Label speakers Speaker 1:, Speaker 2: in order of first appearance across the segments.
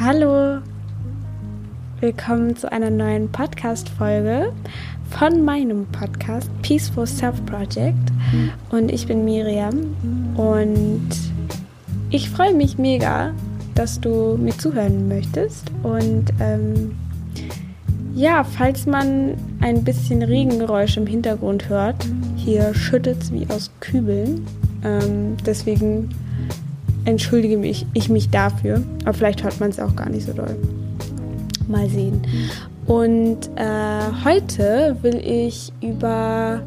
Speaker 1: Hallo, willkommen zu einer neuen Podcast-Folge von meinem Podcast Peaceful Self Project. Und ich bin Miriam und ich freue mich mega, dass du mir zuhören möchtest. Und ähm, ja, falls man ein bisschen Regengeräusch im Hintergrund hört, hier schüttet es wie aus Kübeln. Ähm, deswegen entschuldige mich, ich mich dafür. Aber vielleicht hört man es auch gar nicht so doll. Mal sehen. Und äh, heute will ich über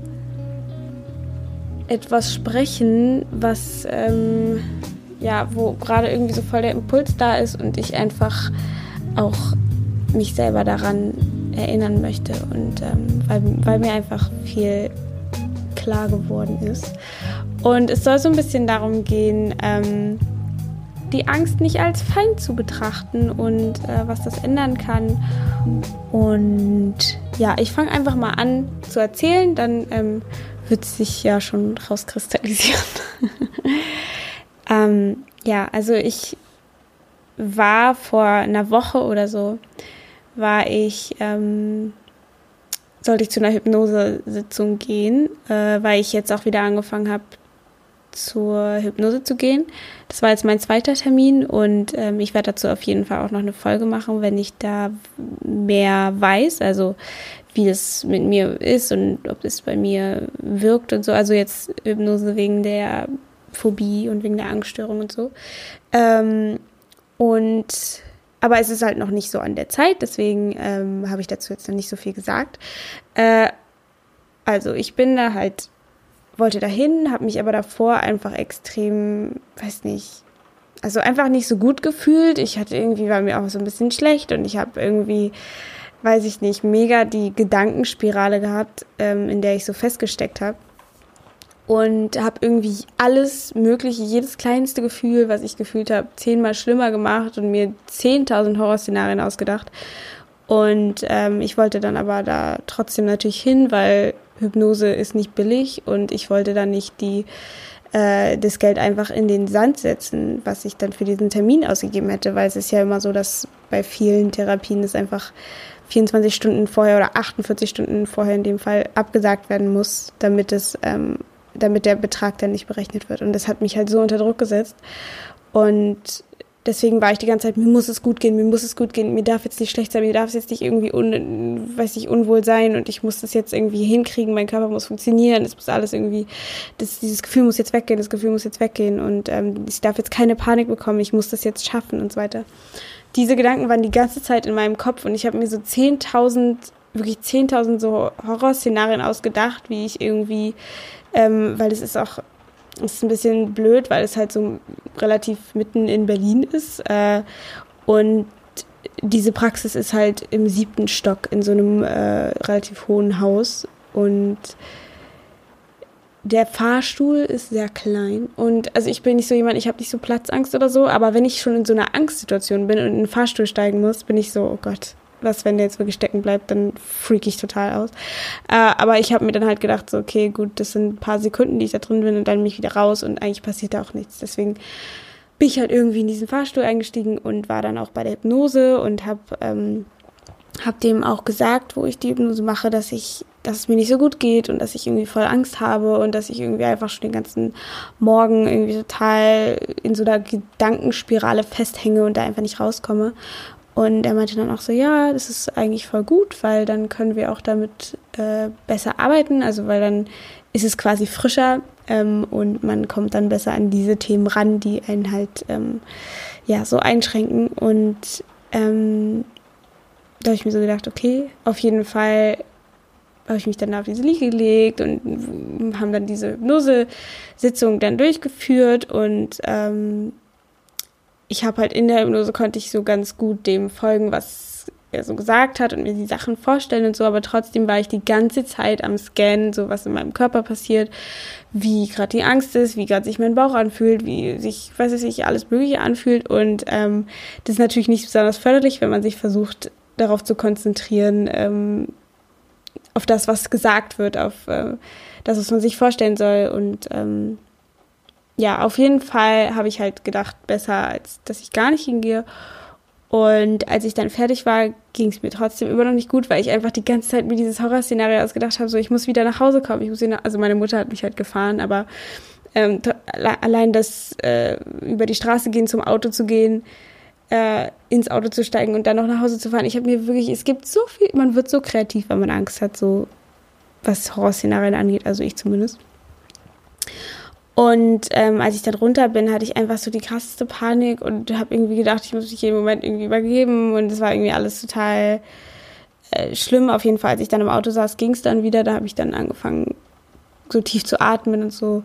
Speaker 1: etwas sprechen, was ähm, ja, wo gerade irgendwie so voll der Impuls da ist und ich einfach auch mich selber daran erinnern möchte und ähm, weil, weil mir einfach viel klar geworden ist. Und es soll so ein bisschen darum gehen, ähm, die Angst nicht als Feind zu betrachten und äh, was das ändern kann. Und ja, ich fange einfach mal an zu erzählen, dann ähm, wird es sich ja schon rauskristallisieren. ähm, ja, also ich war vor einer Woche oder so, war ich, ähm, sollte ich zu einer Hypnosesitzung gehen, äh, weil ich jetzt auch wieder angefangen habe, zur Hypnose zu gehen. Das war jetzt mein zweiter Termin und ähm, ich werde dazu auf jeden Fall auch noch eine Folge machen, wenn ich da mehr weiß, also wie es mit mir ist und ob es bei mir wirkt und so. Also jetzt Hypnose wegen der Phobie und wegen der Angststörung und so. Ähm, und aber es ist halt noch nicht so an der Zeit, deswegen ähm, habe ich dazu jetzt noch nicht so viel gesagt. Äh, also ich bin da halt wollte dahin, habe mich aber davor einfach extrem, weiß nicht, also einfach nicht so gut gefühlt. Ich hatte irgendwie, war mir auch so ein bisschen schlecht und ich habe irgendwie, weiß ich nicht, mega die Gedankenspirale gehabt, ähm, in der ich so festgesteckt habe. Und habe irgendwie alles Mögliche, jedes kleinste Gefühl, was ich gefühlt habe, zehnmal schlimmer gemacht und mir zehntausend Horrorszenarien ausgedacht. Und ähm, ich wollte dann aber da trotzdem natürlich hin, weil Hypnose ist nicht billig und ich wollte dann nicht die äh, das Geld einfach in den Sand setzen, was ich dann für diesen Termin ausgegeben hätte, weil es ist ja immer so, dass bei vielen Therapien es einfach 24 Stunden vorher oder 48 Stunden vorher in dem Fall abgesagt werden muss, damit es ähm, damit der Betrag dann nicht berechnet wird. Und das hat mich halt so unter Druck gesetzt. Und deswegen war ich die ganze Zeit, mir muss es gut gehen, mir muss es gut gehen, mir darf jetzt nicht schlecht sein, mir darf es jetzt nicht irgendwie un, weiß ich, unwohl sein und ich muss das jetzt irgendwie hinkriegen, mein Körper muss funktionieren, es muss alles irgendwie, das, dieses Gefühl muss jetzt weggehen, das Gefühl muss jetzt weggehen und ähm, ich darf jetzt keine Panik bekommen, ich muss das jetzt schaffen und so weiter. Diese Gedanken waren die ganze Zeit in meinem Kopf und ich habe mir so 10.000, wirklich 10.000 so Horrorszenarien ausgedacht, wie ich irgendwie, ähm, weil es ist auch ist ein bisschen blöd, weil es halt so relativ mitten in Berlin ist. Äh, und diese Praxis ist halt im siebten Stock in so einem äh, relativ hohen Haus. Und der Fahrstuhl ist sehr klein. Und also ich bin nicht so jemand, ich habe nicht so Platzangst oder so, aber wenn ich schon in so einer Angstsituation bin und in den Fahrstuhl steigen muss, bin ich so, oh Gott, was, wenn der jetzt wirklich stecken bleibt, dann freak ich total aus. Äh, aber ich habe mir dann halt gedacht, so, okay, gut, das sind ein paar Sekunden, die ich da drin bin und dann bin ich wieder raus und eigentlich passiert da auch nichts. Deswegen bin ich halt irgendwie in diesen Fahrstuhl eingestiegen und war dann auch bei der Hypnose und habe ähm, hab dem auch gesagt, wo ich die Hypnose mache, dass ich, dass es mir nicht so gut geht und dass ich irgendwie voll Angst habe und dass ich irgendwie einfach schon den ganzen Morgen irgendwie total in so einer Gedankenspirale festhänge und da einfach nicht rauskomme. Und er meinte dann auch so, ja, das ist eigentlich voll gut, weil dann können wir auch damit äh, besser arbeiten, also weil dann ist es quasi frischer ähm, und man kommt dann besser an diese Themen ran, die einen halt ähm, ja so einschränken. Und ähm, da habe ich mir so gedacht, okay, auf jeden Fall habe ich mich dann auf diese Liege gelegt und haben dann diese Hypnose-Sitzung dann durchgeführt und ähm, ich habe halt in der Hypnose konnte ich so ganz gut dem folgen, was er so gesagt hat und mir die Sachen vorstellen und so, aber trotzdem war ich die ganze Zeit am Scannen, so was in meinem Körper passiert, wie gerade die Angst ist, wie gerade sich mein Bauch anfühlt, wie sich, weiß ich alles Mögliche anfühlt und ähm, das ist natürlich nicht besonders förderlich, wenn man sich versucht, darauf zu konzentrieren, ähm, auf das, was gesagt wird, auf äh, das, was man sich vorstellen soll und ähm, ja, auf jeden Fall habe ich halt gedacht, besser als dass ich gar nicht hingehe. Und als ich dann fertig war, ging es mir trotzdem immer noch nicht gut, weil ich einfach die ganze Zeit mir dieses Horrorszenario ausgedacht habe, so ich muss wieder nach Hause kommen. Ich muss wieder, also meine Mutter hat mich halt gefahren, aber ähm, allein das äh, über die Straße gehen, zum Auto zu gehen, äh, ins Auto zu steigen und dann noch nach Hause zu fahren. Ich habe mir wirklich, es gibt so viel, man wird so kreativ, wenn man Angst hat, so was Horrorszenarien angeht, also ich zumindest. Und ähm, als ich dann runter bin, hatte ich einfach so die krasseste Panik und habe irgendwie gedacht, ich muss mich jeden Moment irgendwie übergeben und es war irgendwie alles total äh, schlimm. Auf jeden Fall, als ich dann im Auto saß, ging es dann wieder. Da habe ich dann angefangen, so tief zu atmen und so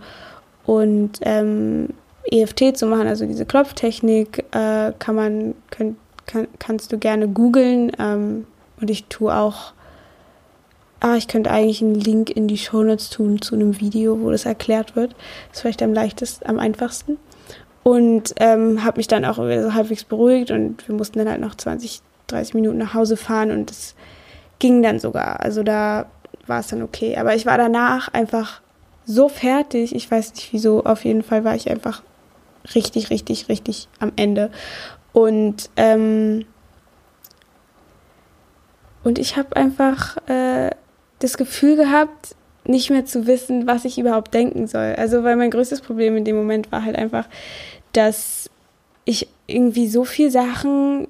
Speaker 1: und ähm, EFT zu machen, also diese Klopftechnik, äh, kann man kann, kann, kannst du gerne googeln ähm, und ich tue auch ah, ich könnte eigentlich einen Link in die Shownotes tun zu einem Video, wo das erklärt wird. Das ist vielleicht am leichtesten, am einfachsten. Und ähm, habe mich dann auch so halbwegs beruhigt und wir mussten dann halt noch 20, 30 Minuten nach Hause fahren und es ging dann sogar. Also da war es dann okay. Aber ich war danach einfach so fertig. Ich weiß nicht wieso. Auf jeden Fall war ich einfach richtig, richtig, richtig am Ende. Und ähm, und ich habe einfach äh, das Gefühl gehabt, nicht mehr zu wissen, was ich überhaupt denken soll. Also, weil mein größtes Problem in dem Moment war halt einfach, dass ich irgendwie so viel Sachen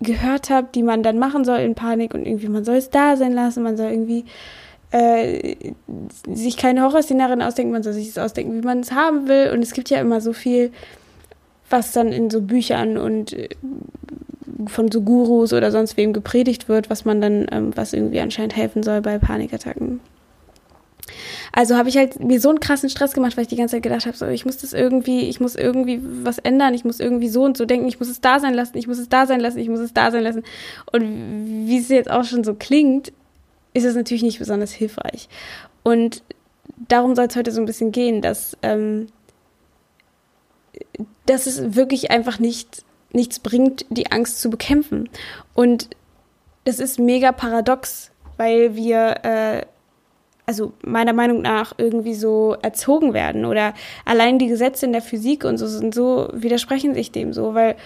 Speaker 1: gehört habe, die man dann machen soll in Panik und irgendwie man soll es da sein lassen, man soll irgendwie äh, sich keine Horrorszenarien ausdenken, man soll sich das ausdenken, wie man es haben will und es gibt ja immer so viel, was dann in so Büchern und äh, von so Gurus oder sonst wem gepredigt wird, was man dann, ähm, was irgendwie anscheinend helfen soll bei Panikattacken. Also habe ich halt mir so einen krassen Stress gemacht, weil ich die ganze Zeit gedacht habe, so, ich muss das irgendwie, ich muss irgendwie was ändern, ich muss irgendwie so und so denken, ich muss es da sein lassen, ich muss es da sein lassen, ich muss es da sein lassen. Und wie es jetzt auch schon so klingt, ist es natürlich nicht besonders hilfreich. Und darum soll es heute so ein bisschen gehen, dass, ähm, dass es wirklich einfach nicht nichts bringt, die Angst zu bekämpfen. Und das ist mega paradox, weil wir, äh, also meiner Meinung nach, irgendwie so erzogen werden. Oder allein die Gesetze in der Physik und so sind so, widersprechen sich dem so, weil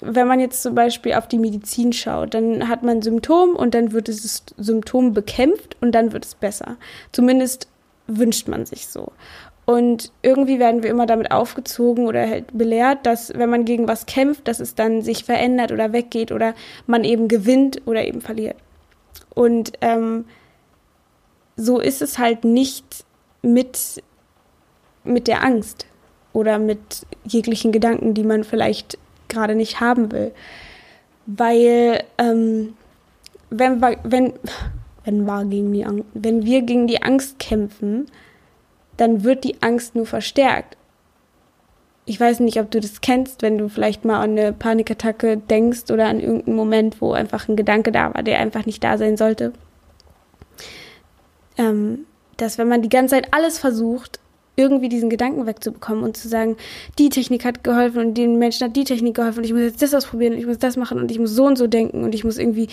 Speaker 1: wenn man jetzt zum Beispiel auf die Medizin schaut, dann hat man Symptom und dann wird dieses Symptom bekämpft und dann wird es besser. Zumindest wünscht man sich so. Und irgendwie werden wir immer damit aufgezogen oder halt belehrt, dass wenn man gegen was kämpft, dass es dann sich verändert oder weggeht oder man eben gewinnt oder eben verliert. Und ähm, so ist es halt nicht mit, mit der Angst oder mit jeglichen Gedanken, die man vielleicht gerade nicht haben will. Weil ähm, wenn, wenn, wenn, wir gegen die wenn wir gegen die Angst kämpfen, dann wird die Angst nur verstärkt. Ich weiß nicht, ob du das kennst, wenn du vielleicht mal an eine Panikattacke denkst oder an irgendeinen Moment, wo einfach ein Gedanke da war, der einfach nicht da sein sollte. Ähm, dass wenn man die ganze Zeit alles versucht, irgendwie diesen Gedanken wegzubekommen und zu sagen, die Technik hat geholfen und den Menschen hat die Technik geholfen und ich muss jetzt das ausprobieren und ich muss das machen und ich muss so und so denken und ich muss irgendwie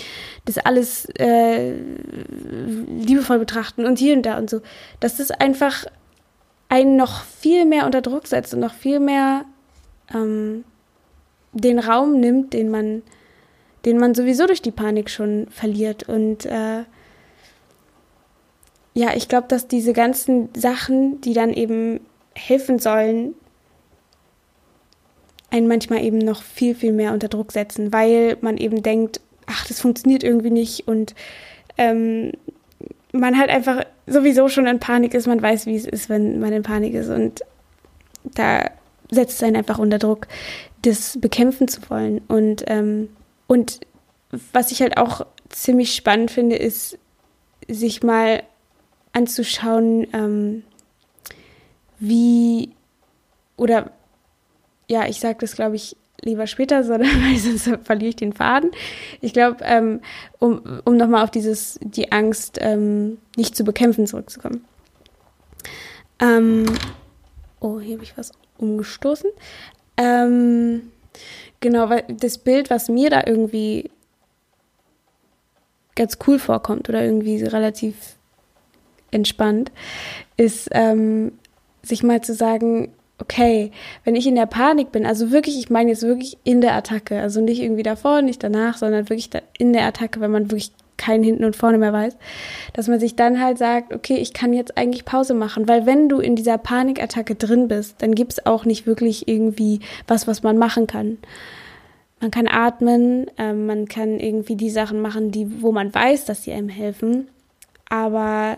Speaker 1: das alles äh, liebevoll betrachten und hier und da und so. Dass das einfach einen noch viel mehr unter Druck setzt und noch viel mehr ähm, den Raum nimmt, den man, den man sowieso durch die Panik schon verliert. Und äh, ja, ich glaube, dass diese ganzen Sachen, die dann eben helfen sollen, einen manchmal eben noch viel, viel mehr unter Druck setzen, weil man eben denkt, ach, das funktioniert irgendwie nicht und ähm, man halt einfach sowieso schon in Panik ist, man weiß, wie es ist, wenn man in Panik ist und da setzt es einen einfach unter Druck, das bekämpfen zu wollen. Und, ähm, und was ich halt auch ziemlich spannend finde, ist, sich mal anzuschauen, ähm, wie oder ja, ich sage das, glaube ich, lieber später, sondern weil sonst verliere ich den Faden. Ich glaube, ähm, um, um nochmal auf dieses, die Angst ähm, nicht zu bekämpfen zurückzukommen. Ähm, oh, hier habe ich was umgestoßen. Ähm, genau, weil das Bild, was mir da irgendwie ganz cool vorkommt oder irgendwie relativ entspannt, ist, ähm, sich mal zu sagen, okay, wenn ich in der Panik bin, also wirklich, ich meine jetzt wirklich in der Attacke, also nicht irgendwie davor, nicht danach, sondern wirklich in der Attacke, wenn man wirklich keinen hinten und vorne mehr weiß, dass man sich dann halt sagt, okay, ich kann jetzt eigentlich Pause machen, weil wenn du in dieser Panikattacke drin bist, dann gibt's auch nicht wirklich irgendwie was, was man machen kann. Man kann atmen, äh, man kann irgendwie die Sachen machen, die, wo man weiß, dass sie einem helfen, aber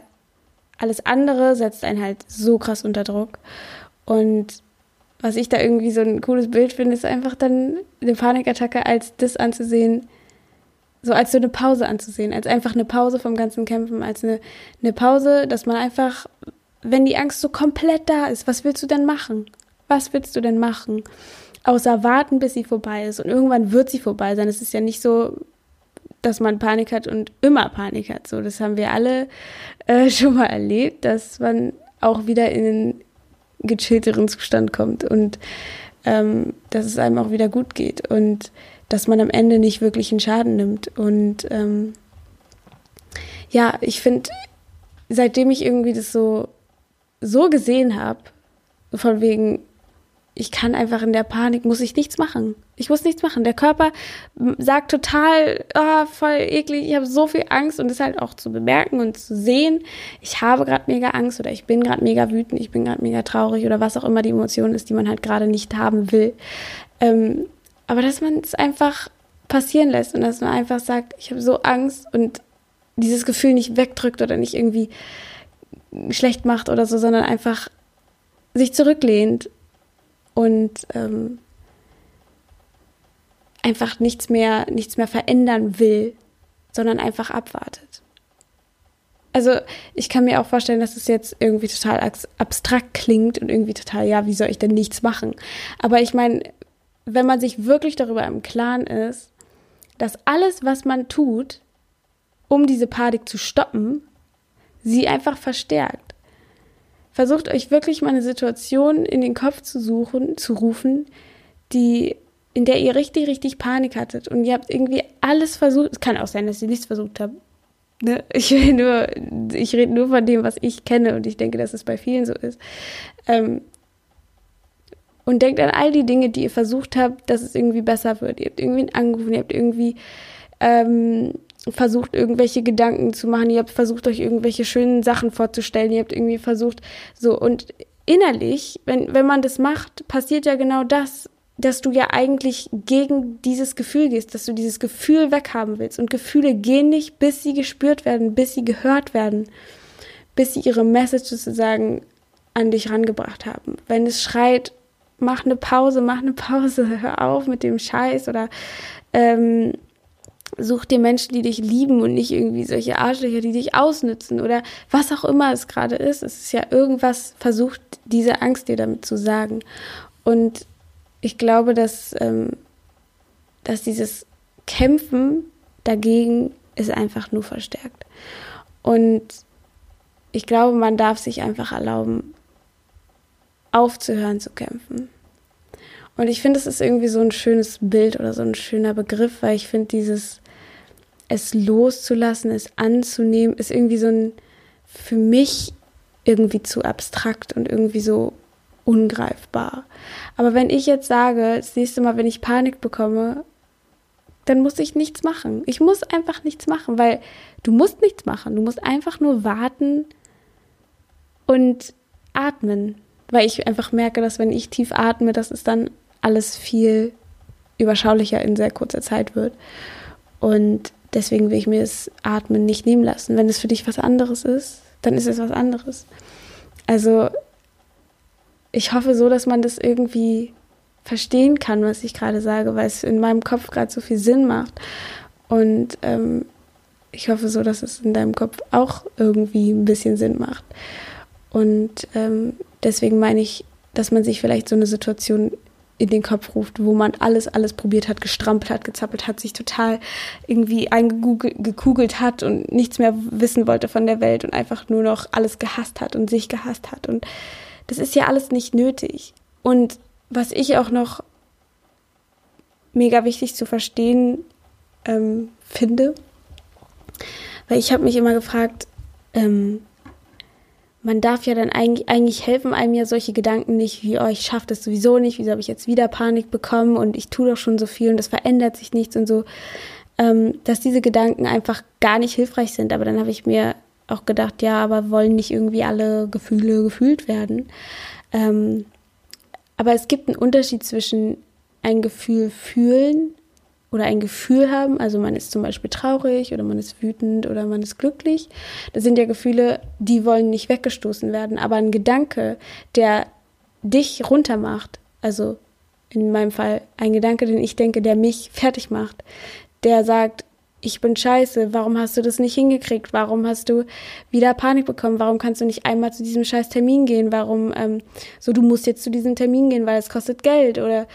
Speaker 1: alles andere setzt einen halt so krass unter Druck. Und was ich da irgendwie so ein cooles Bild finde, ist einfach dann eine Panikattacke als das anzusehen, so als so eine Pause anzusehen, als einfach eine Pause vom ganzen Kämpfen, als eine, eine Pause, dass man einfach, wenn die Angst so komplett da ist, was willst du denn machen? Was willst du denn machen? Außer warten, bis sie vorbei ist. Und irgendwann wird sie vorbei sein. Es ist ja nicht so, dass man Panik hat und immer Panik hat. So, das haben wir alle äh, schon mal erlebt, dass man auch wieder in gechillteren Zustand kommt und ähm, dass es einem auch wieder gut geht und dass man am Ende nicht wirklich einen Schaden nimmt. Und ähm, ja, ich finde, seitdem ich irgendwie das so so gesehen habe, von wegen, ich kann einfach in der Panik, muss ich nichts machen. Ich muss nichts machen. Der Körper sagt total, oh, voll eklig, ich habe so viel Angst und ist halt auch zu bemerken und zu sehen, ich habe gerade mega Angst oder ich bin gerade mega wütend, ich bin gerade mega traurig oder was auch immer die Emotion ist, die man halt gerade nicht haben will. Ähm, aber dass man es einfach passieren lässt und dass man einfach sagt, ich habe so Angst und dieses Gefühl nicht wegdrückt oder nicht irgendwie schlecht macht oder so, sondern einfach sich zurücklehnt und ähm, einfach nichts mehr, nichts mehr verändern will, sondern einfach abwartet. Also ich kann mir auch vorstellen, dass es jetzt irgendwie total abstrakt klingt und irgendwie total, ja, wie soll ich denn nichts machen? Aber ich meine, wenn man sich wirklich darüber im Klaren ist, dass alles, was man tut, um diese Panik zu stoppen, sie einfach verstärkt versucht euch wirklich mal eine Situation in den Kopf zu suchen, zu rufen, die in der ihr richtig, richtig Panik hattet und ihr habt irgendwie alles versucht. Es kann auch sein, dass ihr nichts versucht habt. Ne? Ich ich rede nur von dem, was ich kenne und ich denke, dass es bei vielen so ist. Ähm, und denkt an all die Dinge, die ihr versucht habt, dass es irgendwie besser wird. Ihr habt irgendwie angerufen, ihr habt irgendwie ähm, versucht, irgendwelche Gedanken zu machen, ihr habt versucht, euch irgendwelche schönen Sachen vorzustellen, ihr habt irgendwie versucht, so und innerlich, wenn, wenn man das macht, passiert ja genau das, dass du ja eigentlich gegen dieses Gefühl gehst, dass du dieses Gefühl weghaben willst. Und Gefühle gehen nicht, bis sie gespürt werden, bis sie gehört werden, bis sie ihre Message sozusagen an dich rangebracht haben. Wenn es schreit, mach eine Pause, mach eine Pause, hör auf mit dem Scheiß oder ähm, Such dir Menschen, die dich lieben und nicht irgendwie solche Arschlöcher, die dich ausnützen oder was auch immer es gerade ist. Es ist ja irgendwas versucht, diese Angst dir damit zu sagen. Und ich glaube, dass, ähm, dass dieses Kämpfen dagegen ist einfach nur verstärkt. Und ich glaube, man darf sich einfach erlauben, aufzuhören zu kämpfen. Und ich finde, es ist irgendwie so ein schönes Bild oder so ein schöner Begriff, weil ich finde, dieses es loszulassen, es anzunehmen, ist irgendwie so ein für mich irgendwie zu abstrakt und irgendwie so ungreifbar. Aber wenn ich jetzt sage, das nächste Mal, wenn ich Panik bekomme, dann muss ich nichts machen. Ich muss einfach nichts machen, weil du musst nichts machen. Du musst einfach nur warten und atmen. Weil ich einfach merke, dass wenn ich tief atme, dass es dann alles viel überschaulicher in sehr kurzer Zeit wird. Und Deswegen will ich mir das Atmen nicht nehmen lassen. Wenn es für dich was anderes ist, dann ist es was anderes. Also ich hoffe so, dass man das irgendwie verstehen kann, was ich gerade sage, weil es in meinem Kopf gerade so viel Sinn macht. Und ähm, ich hoffe so, dass es in deinem Kopf auch irgendwie ein bisschen Sinn macht. Und ähm, deswegen meine ich, dass man sich vielleicht so eine Situation in den Kopf ruft, wo man alles, alles probiert hat, gestrampelt hat, gezappelt hat, sich total irgendwie eingekugelt hat und nichts mehr wissen wollte von der Welt und einfach nur noch alles gehasst hat und sich gehasst hat. Und das ist ja alles nicht nötig. Und was ich auch noch mega wichtig zu verstehen ähm, finde, weil ich habe mich immer gefragt, ähm, man darf ja dann eigentlich, eigentlich helfen einem ja solche Gedanken nicht, wie, oh, ich schaffe das sowieso nicht, wieso habe ich jetzt wieder Panik bekommen und ich tue doch schon so viel und es verändert sich nichts und so, ähm, dass diese Gedanken einfach gar nicht hilfreich sind. Aber dann habe ich mir auch gedacht, ja, aber wollen nicht irgendwie alle Gefühle gefühlt werden. Ähm, aber es gibt einen Unterschied zwischen ein Gefühl fühlen oder ein Gefühl haben, also man ist zum Beispiel traurig oder man ist wütend oder man ist glücklich. Das sind ja Gefühle, die wollen nicht weggestoßen werden, aber ein Gedanke, der dich runtermacht, also in meinem Fall ein Gedanke, den ich denke, der mich fertig macht, der sagt, ich bin scheiße, warum hast du das nicht hingekriegt? Warum hast du wieder Panik bekommen? Warum kannst du nicht einmal zu diesem scheiß Termin gehen? Warum, ähm, so du musst jetzt zu diesem Termin gehen, weil es kostet Geld oder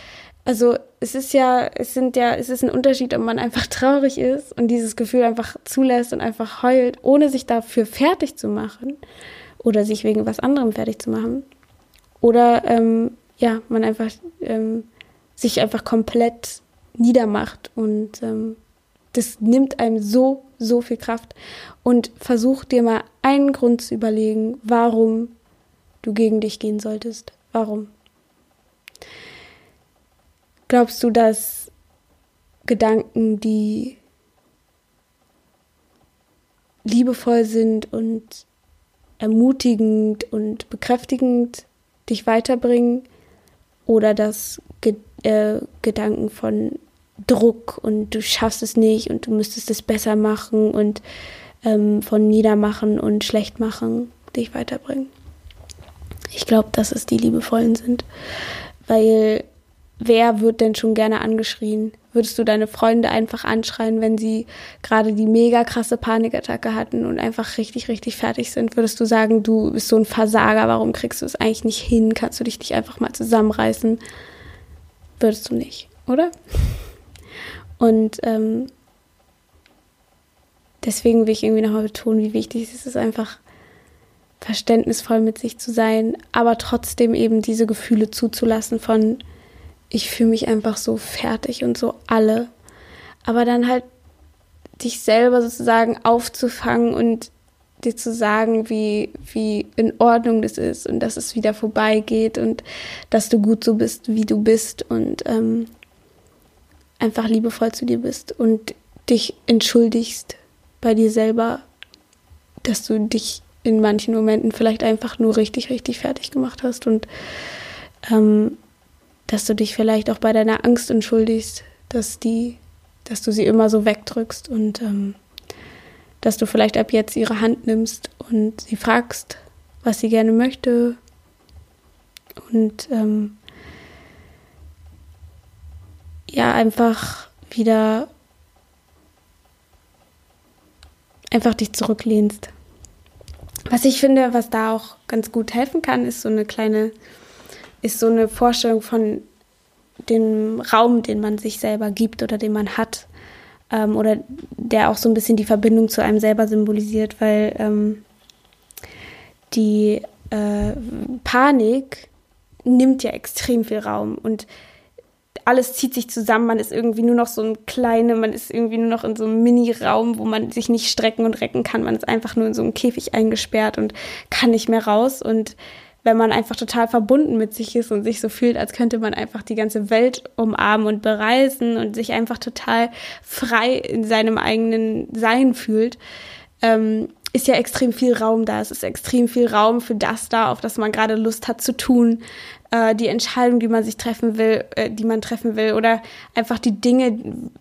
Speaker 1: also es ist ja, es sind ja, es ist ein Unterschied, ob man einfach traurig ist und dieses Gefühl einfach zulässt und einfach heult, ohne sich dafür fertig zu machen oder sich wegen was anderem fertig zu machen. Oder ähm, ja, man einfach ähm, sich einfach komplett niedermacht und ähm, das nimmt einem so, so viel Kraft. Und versuch dir mal einen Grund zu überlegen, warum du gegen dich gehen solltest. Warum? Glaubst du, dass Gedanken, die liebevoll sind und ermutigend und bekräftigend dich weiterbringen oder dass Ge äh, Gedanken von Druck und du schaffst es nicht und du müsstest es besser machen und ähm, von Niedermachen und Schlechtmachen dich weiterbringen. Ich glaube, dass es die liebevollen sind, weil wer wird denn schon gerne angeschrien? Würdest du deine Freunde einfach anschreien, wenn sie gerade die mega krasse Panikattacke hatten und einfach richtig, richtig fertig sind? Würdest du sagen, du bist so ein Versager, warum kriegst du es eigentlich nicht hin? Kannst du dich nicht einfach mal zusammenreißen? Würdest du nicht, oder? Und ähm, deswegen will ich irgendwie nochmal betonen, wie wichtig es ist, einfach verständnisvoll mit sich zu sein, aber trotzdem eben diese Gefühle zuzulassen von ich fühle mich einfach so fertig und so alle. Aber dann halt dich selber sozusagen aufzufangen und dir zu sagen, wie, wie in Ordnung das ist und dass es wieder vorbeigeht und dass du gut so bist, wie du bist und ähm, einfach liebevoll zu dir bist und dich entschuldigst bei dir selber, dass du dich in manchen Momenten vielleicht einfach nur richtig, richtig fertig gemacht hast und ähm, dass du dich vielleicht auch bei deiner Angst entschuldigst, dass die, dass du sie immer so wegdrückst und ähm, dass du vielleicht ab jetzt ihre Hand nimmst und sie fragst, was sie gerne möchte und ähm, ja einfach wieder einfach dich zurücklehnst. Was ich finde, was da auch ganz gut helfen kann, ist so eine kleine ist so eine Vorstellung von dem Raum, den man sich selber gibt oder den man hat. Ähm, oder der auch so ein bisschen die Verbindung zu einem selber symbolisiert, weil ähm, die äh, Panik nimmt ja extrem viel Raum und alles zieht sich zusammen, man ist irgendwie nur noch so ein kleine, man ist irgendwie nur noch in so einem Mini-Raum, wo man sich nicht strecken und recken kann. Man ist einfach nur in so einem Käfig eingesperrt und kann nicht mehr raus. Und wenn man einfach total verbunden mit sich ist und sich so fühlt, als könnte man einfach die ganze Welt umarmen und bereisen und sich einfach total frei in seinem eigenen Sein fühlt, ähm, ist ja extrem viel Raum da. Es ist extrem viel Raum für das da, auf das man gerade Lust hat zu tun, äh, die Entscheidung, die man sich treffen will, äh, die man treffen will, oder einfach die Dinge,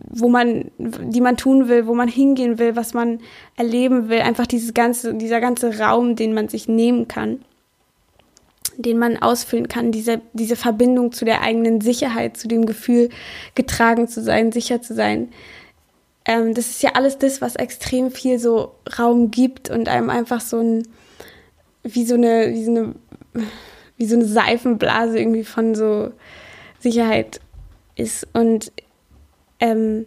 Speaker 1: wo man, die man tun will, wo man hingehen will, was man erleben will. Einfach dieses ganze, dieser ganze Raum, den man sich nehmen kann den man ausfüllen kann, diese, diese Verbindung zu der eigenen Sicherheit, zu dem Gefühl, getragen zu sein, sicher zu sein. Ähm, das ist ja alles das, was extrem viel so Raum gibt und einem einfach so ein, wie so eine, wie so eine, wie so eine Seifenblase irgendwie von so Sicherheit ist. Und ähm,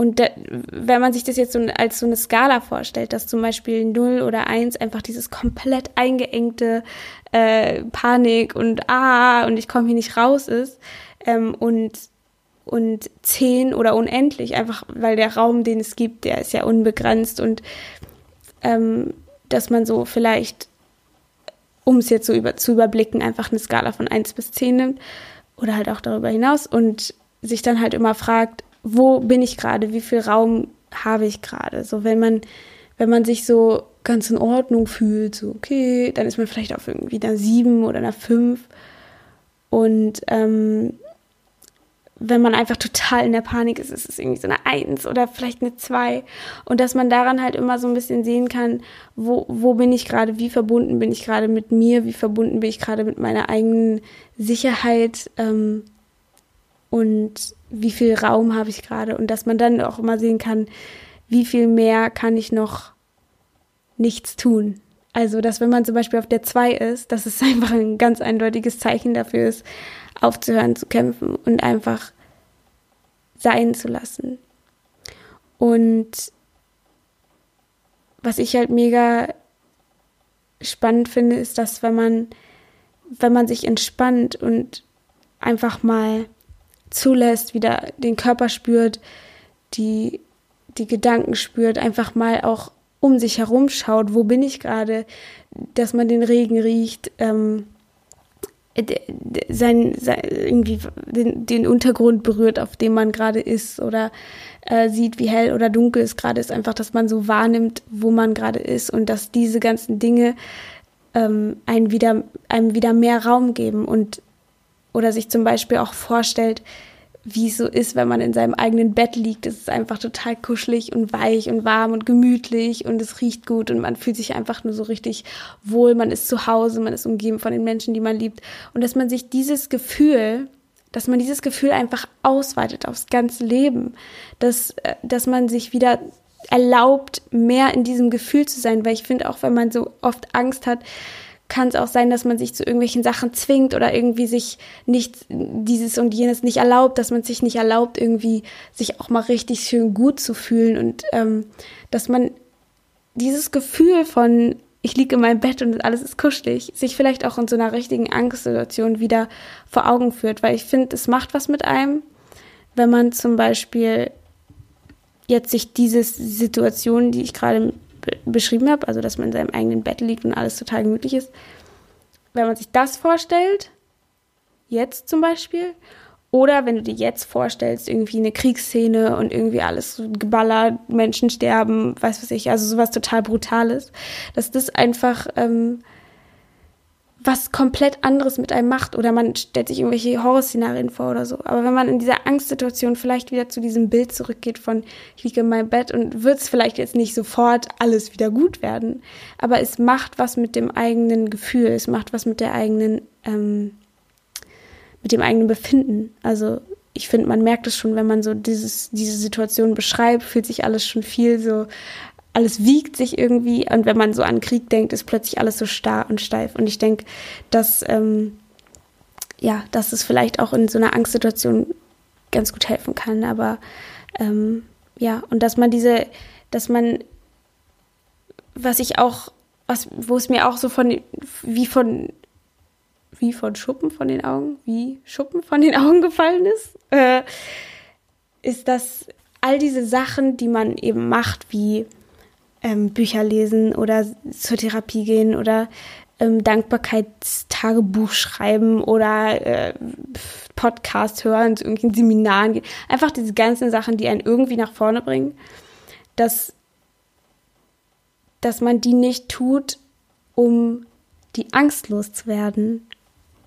Speaker 1: und da, wenn man sich das jetzt so als so eine Skala vorstellt, dass zum Beispiel 0 oder 1 einfach dieses komplett eingeengte äh, Panik und ah und ich komme hier nicht raus ist ähm, und und 10 oder unendlich, einfach weil der Raum, den es gibt, der ist ja unbegrenzt und ähm, dass man so vielleicht um es jetzt so über, zu überblicken, einfach eine Skala von 1 bis 10 nimmt oder halt auch darüber hinaus und sich dann halt immer fragt, wo bin ich gerade, wie viel Raum habe ich gerade? So, wenn man, wenn man sich so ganz in Ordnung fühlt, so okay, dann ist man vielleicht auf irgendwie einer 7 oder einer 5 und ähm, wenn man einfach total in der Panik ist, ist es irgendwie so eine Eins oder vielleicht eine Zwei. Und dass man daran halt immer so ein bisschen sehen kann, wo, wo bin ich gerade, wie verbunden bin ich gerade mit mir, wie verbunden bin ich gerade mit meiner eigenen Sicherheit ähm, und wie viel Raum habe ich gerade. Und dass man dann auch immer sehen kann, wie viel mehr kann ich noch nichts tun. Also, dass wenn man zum Beispiel auf der Zwei ist, dass es einfach ein ganz eindeutiges Zeichen dafür ist, aufzuhören zu kämpfen und einfach sein zu lassen. Und was ich halt mega spannend finde, ist, dass wenn man, wenn man sich entspannt und einfach mal zulässt, wieder den Körper spürt, die, die Gedanken spürt, einfach mal auch um sich herum schaut, wo bin ich gerade, dass man den Regen riecht, ähm, sein, sein irgendwie den, den, Untergrund berührt, auf dem man gerade ist oder äh, sieht, wie hell oder dunkel es gerade ist, einfach, dass man so wahrnimmt, wo man gerade ist und dass diese ganzen Dinge ähm, einem wieder, einem wieder mehr Raum geben und oder sich zum Beispiel auch vorstellt, wie es so ist, wenn man in seinem eigenen Bett liegt. Es ist einfach total kuschelig und weich und warm und gemütlich und es riecht gut und man fühlt sich einfach nur so richtig wohl. Man ist zu Hause, man ist umgeben von den Menschen, die man liebt. Und dass man sich dieses Gefühl, dass man dieses Gefühl einfach ausweitet aufs ganze Leben, dass, äh, dass man sich wieder erlaubt, mehr in diesem Gefühl zu sein, weil ich finde auch, wenn man so oft Angst hat, kann es auch sein, dass man sich zu irgendwelchen Sachen zwingt oder irgendwie sich nicht dieses und jenes nicht erlaubt, dass man sich nicht erlaubt, irgendwie sich auch mal richtig schön gut zu fühlen und ähm, dass man dieses Gefühl von ich liege in meinem Bett und alles ist kuschelig, sich vielleicht auch in so einer richtigen Angstsituation wieder vor Augen führt, weil ich finde, es macht was mit einem, wenn man zum Beispiel jetzt sich diese Situation, die ich gerade beschrieben habe, also dass man in seinem eigenen Bett liegt und alles total gemütlich ist. Wenn man sich das vorstellt, jetzt zum Beispiel, oder wenn du dir jetzt vorstellst, irgendwie eine Kriegsszene und irgendwie alles geballert, Menschen sterben, weiß was ich, also sowas total Brutales, dass das einfach ähm, was komplett anderes mit einem macht oder man stellt sich irgendwelche Horrorszenarien vor oder so. Aber wenn man in dieser Angstsituation vielleicht wieder zu diesem Bild zurückgeht von ich liege in meinem Bett und wird es vielleicht jetzt nicht sofort alles wieder gut werden, aber es macht was mit dem eigenen Gefühl, es macht was mit der eigenen, ähm, mit dem eigenen Befinden. Also ich finde, man merkt es schon, wenn man so dieses, diese Situation beschreibt, fühlt sich alles schon viel so alles wiegt sich irgendwie und wenn man so an Krieg denkt, ist plötzlich alles so starr und steif. Und ich denke, dass ähm, ja, dass es vielleicht auch in so einer Angstsituation ganz gut helfen kann. Aber ähm, ja, und dass man diese, dass man, was ich auch, was, wo es mir auch so von, wie von, wie von Schuppen von den Augen, wie Schuppen von den Augen gefallen ist, äh, ist, dass all diese Sachen, die man eben macht, wie ähm, Bücher lesen oder zur Therapie gehen oder ähm, Dankbarkeitstagebuch schreiben oder äh, Podcast hören, zu irgendwelchen Seminaren gehen. Einfach diese ganzen Sachen, die einen irgendwie nach vorne bringen, dass, dass man die nicht tut, um die Angst loszuwerden,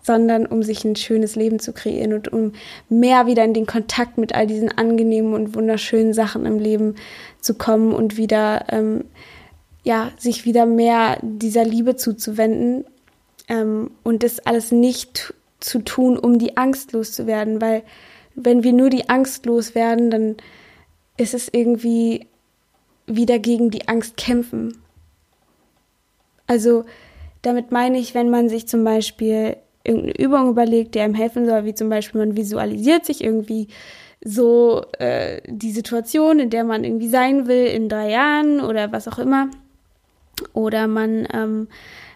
Speaker 1: sondern um sich ein schönes Leben zu kreieren und um mehr wieder in den Kontakt mit all diesen angenehmen und wunderschönen Sachen im Leben zu kommen und wieder, ähm, ja, sich wieder mehr dieser Liebe zuzuwenden ähm, und das alles nicht zu tun, um die Angst loszuwerden, weil wenn wir nur die Angst loswerden, dann ist es irgendwie wieder gegen die Angst kämpfen. Also damit meine ich, wenn man sich zum Beispiel irgendeine Übung überlegt, die einem helfen soll, wie zum Beispiel man visualisiert sich irgendwie so äh, die Situation, in der man irgendwie sein will in drei Jahren oder was auch immer. Oder man ähm,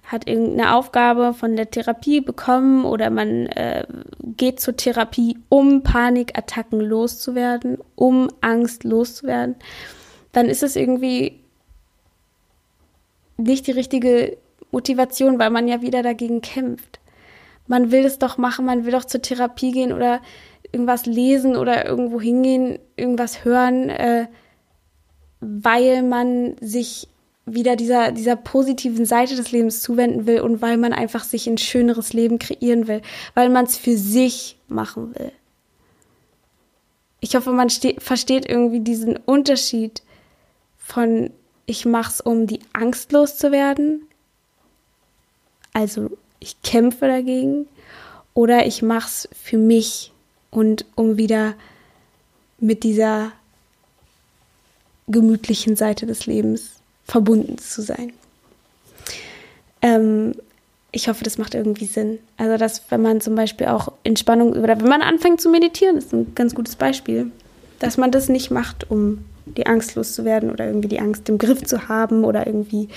Speaker 1: hat irgendeine Aufgabe von der Therapie bekommen oder man äh, geht zur Therapie, um Panikattacken loszuwerden, um Angst loszuwerden, dann ist es irgendwie nicht die richtige Motivation, weil man ja wieder dagegen kämpft. Man will es doch machen, man will doch zur Therapie gehen oder irgendwas lesen oder irgendwo hingehen, irgendwas hören, äh, weil man sich wieder dieser, dieser positiven Seite des Lebens zuwenden will und weil man einfach sich ein schöneres Leben kreieren will, weil man es für sich machen will. Ich hoffe, man versteht irgendwie diesen Unterschied von ich mach's, um die Angst loszuwerden, also ich kämpfe dagegen, oder ich mach's für mich und um wieder mit dieser gemütlichen Seite des Lebens verbunden zu sein. Ähm, ich hoffe, das macht irgendwie Sinn. Also, dass wenn man zum Beispiel auch Entspannung oder wenn man anfängt zu meditieren, ist ein ganz gutes Beispiel, dass man das nicht macht, um die Angst loszuwerden oder irgendwie die Angst im Griff zu haben oder irgendwie,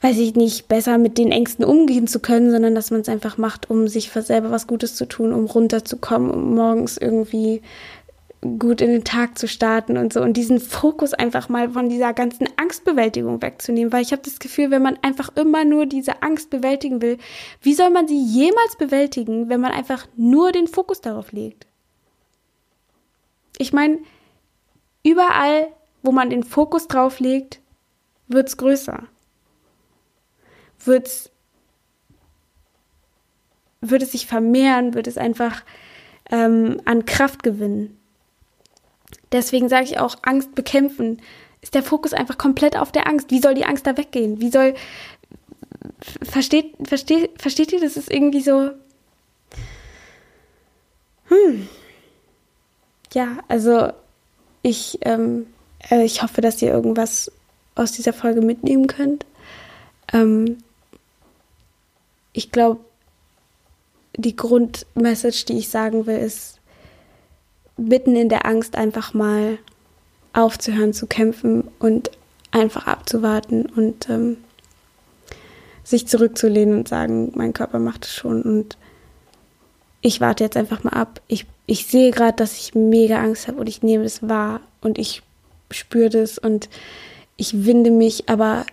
Speaker 1: weiß ich nicht, besser mit den Ängsten umgehen zu können, sondern dass man es einfach macht, um sich selber was Gutes zu tun, um runterzukommen, um morgens irgendwie gut in den Tag zu starten und so und diesen Fokus einfach mal von dieser ganzen Angstbewältigung wegzunehmen, weil ich habe das Gefühl, wenn man einfach immer nur diese Angst bewältigen will, wie soll man sie jemals bewältigen, wenn man einfach nur den Fokus darauf legt? Ich meine, überall, wo man den Fokus drauf legt, wird's größer. Wird's wird es sich vermehren, wird es einfach ähm, an Kraft gewinnen. Deswegen sage ich auch, Angst bekämpfen. Ist der Fokus einfach komplett auf der Angst? Wie soll die Angst da weggehen? Wie soll. Versteht, versteht, versteht ihr, das ist irgendwie so. Hm. Ja, also ich, ähm, äh, ich hoffe, dass ihr irgendwas aus dieser Folge mitnehmen könnt. Ähm, ich glaube, die Grundmessage, die ich sagen will, ist, mitten in der Angst einfach mal aufzuhören zu kämpfen und einfach abzuwarten und ähm, sich zurückzulehnen und sagen, mein Körper macht es schon und ich warte jetzt einfach mal ab. Ich, ich sehe gerade, dass ich mega Angst habe und ich nehme es wahr und ich spüre das und ich winde mich, aber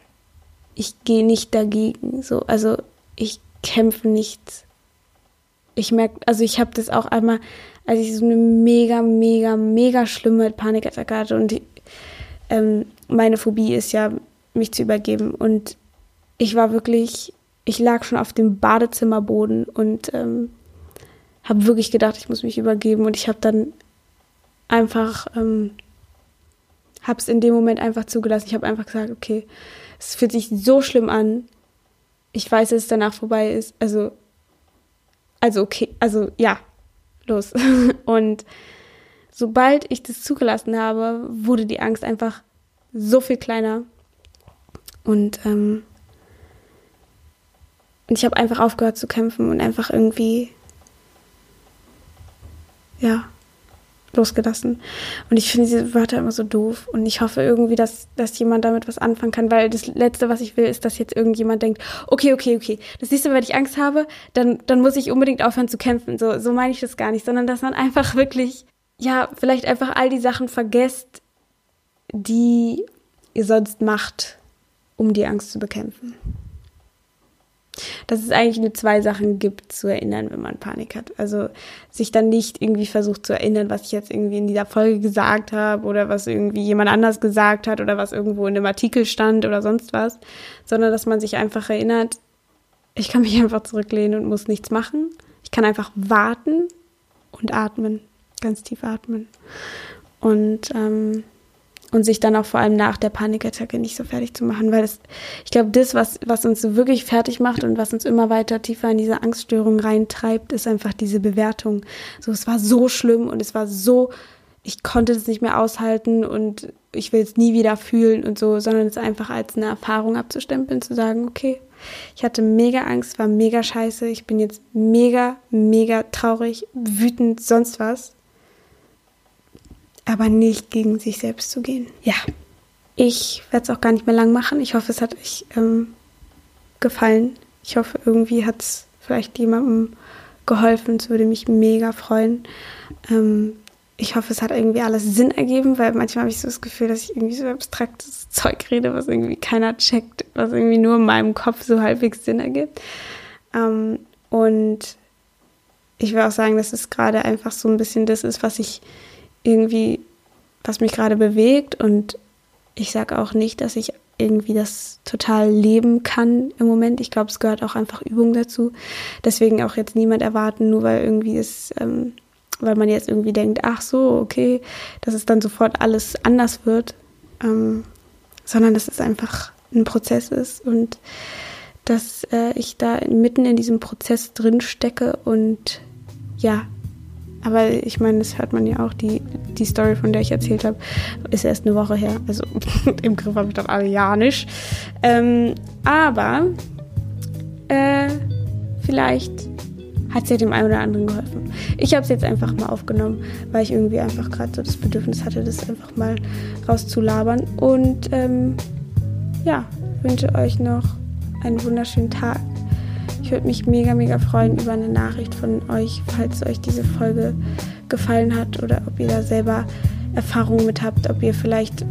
Speaker 1: ich gehe nicht dagegen. So, also ich kämpfe nicht. Ich merke, also ich habe das auch einmal, als ich so eine mega, mega, mega schlimme Panikattacke hatte und die, ähm, meine Phobie ist ja, mich zu übergeben und ich war wirklich, ich lag schon auf dem Badezimmerboden und ähm, habe wirklich gedacht, ich muss mich übergeben und ich habe dann einfach, ähm, habe es in dem Moment einfach zugelassen. Ich habe einfach gesagt, okay, es fühlt sich so schlimm an. Ich weiß, dass es danach vorbei ist. Also, also okay, also ja, los. Und sobald ich das zugelassen habe, wurde die Angst einfach so viel kleiner. Und, ähm, und ich habe einfach aufgehört zu kämpfen und einfach irgendwie, ja, losgelassen. Und ich finde diese Wörter immer so doof. Und ich hoffe irgendwie, dass, dass jemand damit was anfangen kann, weil das Letzte, was ich will, ist, dass jetzt irgendjemand denkt, okay, okay, okay, das nächste Mal, wenn ich Angst habe, dann, dann muss ich unbedingt aufhören zu kämpfen. So, so meine ich das gar nicht, sondern dass man einfach wirklich, ja, vielleicht einfach all die Sachen vergesst, die ihr sonst macht, um die Angst zu bekämpfen dass es eigentlich nur zwei Sachen gibt zu erinnern, wenn man Panik hat. Also sich dann nicht irgendwie versucht zu erinnern, was ich jetzt irgendwie in dieser Folge gesagt habe oder was irgendwie jemand anders gesagt hat oder was irgendwo in einem Artikel stand oder sonst was, sondern dass man sich einfach erinnert, ich kann mich einfach zurücklehnen und muss nichts machen. Ich kann einfach warten und atmen, ganz tief atmen. Und ähm, und sich dann auch vor allem nach der Panikattacke nicht so fertig zu machen, weil es, ich glaube, das, was, was uns wirklich fertig macht und was uns immer weiter tiefer in diese Angststörung reintreibt, ist einfach diese Bewertung. So, es war so schlimm und es war so, ich konnte es nicht mehr aushalten und ich will es nie wieder fühlen und so, sondern es einfach als eine Erfahrung abzustempeln, zu sagen, okay, ich hatte mega Angst, war mega scheiße, ich bin jetzt mega, mega traurig, wütend, sonst was aber nicht gegen sich selbst zu gehen. Ja, ich werde es auch gar nicht mehr lang machen. Ich hoffe, es hat euch ähm, gefallen. Ich hoffe, irgendwie hat es vielleicht jemandem geholfen. Es würde mich mega freuen. Ähm, ich hoffe, es hat irgendwie alles Sinn ergeben, weil manchmal habe ich so das Gefühl, dass ich irgendwie so abstraktes Zeug rede, was irgendwie keiner checkt, was irgendwie nur in meinem Kopf so halbwegs Sinn ergibt. Ähm, und ich will auch sagen, dass es gerade einfach so ein bisschen das ist, was ich irgendwie, was mich gerade bewegt. Und ich sage auch nicht, dass ich irgendwie das total leben kann im Moment. Ich glaube, es gehört auch einfach Übung dazu. Deswegen auch jetzt niemand erwarten, nur weil irgendwie es, ähm, weil man jetzt irgendwie denkt, ach so, okay, dass es dann sofort alles anders wird, ähm, sondern dass es einfach ein Prozess ist und dass äh, ich da mitten in diesem Prozess drin stecke und ja, aber ich meine, das hört man ja auch, die, die Story, von der ich erzählt habe, ist erst eine Woche her. Also im Griff habe ich das alle ja nicht. Ähm, aber äh, vielleicht hat es ja dem einen oder anderen geholfen. Ich habe es jetzt einfach mal aufgenommen, weil ich irgendwie einfach gerade so das Bedürfnis hatte, das einfach mal rauszulabern. Und ähm, ja, wünsche euch noch einen wunderschönen Tag. Ich würde mich mega, mega freuen über eine Nachricht von euch, falls euch diese Folge gefallen hat oder ob ihr da selber Erfahrungen mit habt, ob ihr vielleicht,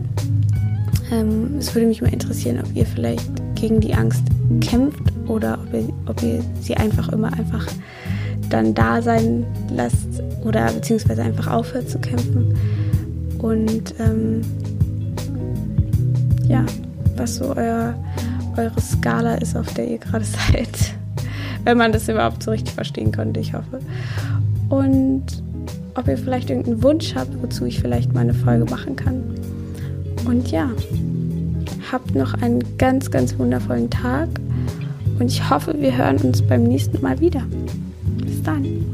Speaker 1: ähm, es würde mich mal interessieren, ob ihr vielleicht gegen die Angst kämpft oder ob ihr, ob ihr sie einfach immer einfach dann da sein lasst oder beziehungsweise einfach aufhört zu kämpfen. Und ähm, ja, was so euer, eure Skala ist, auf der ihr gerade seid wenn man das überhaupt so richtig verstehen konnte, ich hoffe. Und ob ihr vielleicht irgendeinen Wunsch habt, wozu ich vielleicht mal eine Folge machen kann. Und ja, habt noch einen ganz, ganz wundervollen Tag und ich hoffe, wir hören uns beim nächsten Mal wieder. Bis dann.